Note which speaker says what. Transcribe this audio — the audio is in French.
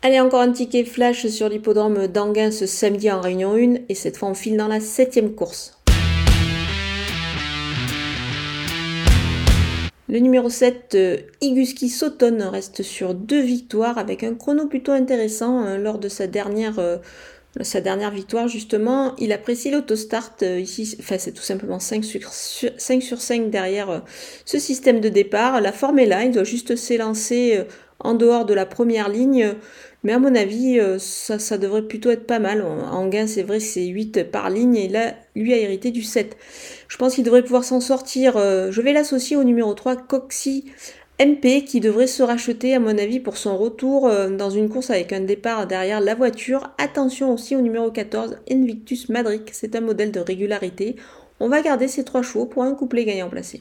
Speaker 1: Allez, encore un ticket flash sur l'hippodrome d'Anguin ce samedi en Réunion 1 et cette fois on file dans la septième course. Le numéro 7, euh, Iguski Sauton, reste sur deux victoires avec un chrono plutôt intéressant euh, lors de sa dernière, euh, sa dernière victoire justement. Il apprécie l'autostart ici, enfin c'est tout simplement 5 sur, 5 sur 5 derrière ce système de départ. La forme est là, il doit juste s'élancer en dehors de la première ligne. Mais à mon avis, euh, ça, devrait plutôt être pas mal. En gain, c'est vrai, c'est 8 par ligne et là, lui a hérité du 7. Je pense qu'il devrait pouvoir s'en sortir. Euh, je vais l'associer au numéro 3, Coxy MP, qui devrait se racheter, à mon avis, pour son retour euh, dans une course avec un départ derrière la voiture. Attention aussi au numéro 14, Invictus Madric. C'est un modèle de régularité. On va garder ces trois chevaux pour un couplet gagnant placé.